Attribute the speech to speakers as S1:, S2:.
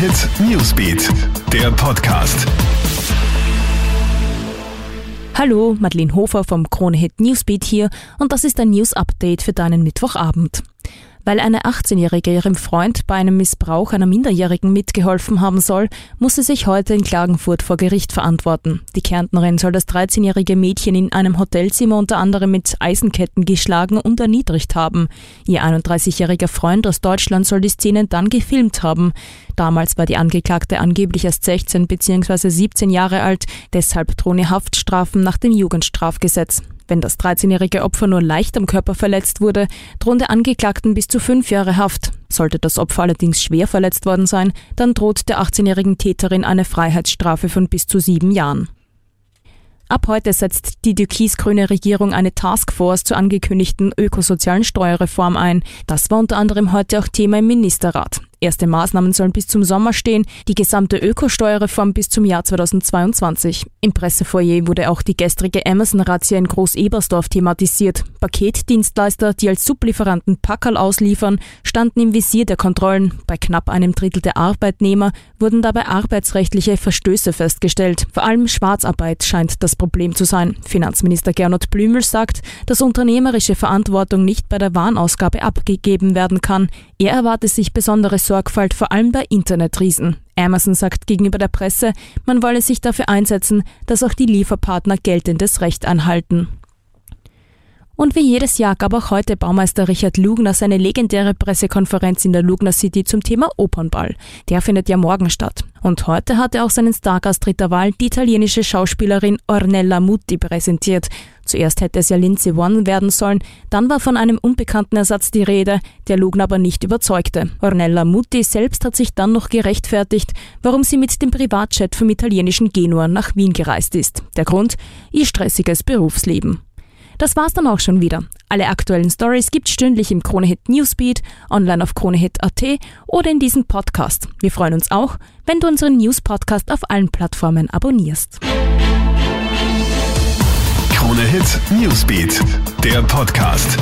S1: Hit Newsbeat, der Podcast.
S2: Hallo, Madeleine Hofer vom Krone Hit Newsbeat hier und das ist ein News Update für deinen Mittwochabend. Weil eine 18-Jährige ihrem Freund bei einem Missbrauch einer Minderjährigen mitgeholfen haben soll, muss sie sich heute in Klagenfurt vor Gericht verantworten. Die Kärntnerin soll das 13-jährige Mädchen in einem Hotelzimmer unter anderem mit Eisenketten geschlagen und erniedrigt haben. Ihr 31-jähriger Freund aus Deutschland soll die Szenen dann gefilmt haben. Damals war die Angeklagte angeblich erst 16 bzw. 17 Jahre alt, deshalb drohen Haftstrafen nach dem Jugendstrafgesetz. Wenn das 13-jährige Opfer nur leicht am Körper verletzt wurde, drohen der Angeklagten bis zu fünf Jahre Haft. Sollte das Opfer allerdings schwer verletzt worden sein, dann droht der 18-jährigen Täterin eine Freiheitsstrafe von bis zu sieben Jahren. Ab heute setzt die türkis-grüne Regierung eine Taskforce zur angekündigten ökosozialen Steuerreform ein. Das war unter anderem heute auch Thema im Ministerrat. Erste Maßnahmen sollen bis zum Sommer stehen, die gesamte Ökosteuerreform bis zum Jahr 2022. Im Pressefoyer wurde auch die gestrige Amazon-Razzia in Groß-Ebersdorf thematisiert. Paketdienstleister, die als Sublieferanten Packerl ausliefern, standen im Visier der Kontrollen. Bei knapp einem Drittel der Arbeitnehmer wurden dabei arbeitsrechtliche Verstöße festgestellt. Vor allem Schwarzarbeit scheint das Problem zu sein. Finanzminister Gernot Blümel sagt, dass unternehmerische Verantwortung nicht bei der Warenausgabe abgegeben werden kann. Er erwartet sich besonderes Sorgfalt vor allem bei Internetriesen. Amazon sagt gegenüber der Presse, man wolle sich dafür einsetzen, dass auch die Lieferpartner geltendes Recht anhalten. Und wie jedes Jahr gab auch heute Baumeister Richard Lugner seine legendäre Pressekonferenz in der Lugner City zum Thema Opernball. Der findet ja morgen statt. Und heute hat er auch seinen Stargast dritter Wahl, die italienische Schauspielerin Ornella Mutti, präsentiert. Zuerst hätte es ja Lindsay One werden sollen, dann war von einem unbekannten Ersatz die Rede, der Lugner aber nicht überzeugte. Ornella Mutti selbst hat sich dann noch gerechtfertigt, warum sie mit dem Privatjet vom italienischen Genua nach Wien gereist ist. Der Grund? Ihr stressiges Berufsleben. Das war's dann auch schon wieder. Alle aktuellen Stories gibt's stündlich im Kronehit Newsbeat, online auf kronehit.at oder in diesem Podcast. Wir freuen uns auch, wenn du unseren News Podcast auf allen Plattformen abonnierst.
S1: Kronehit Newsbeat, der Podcast.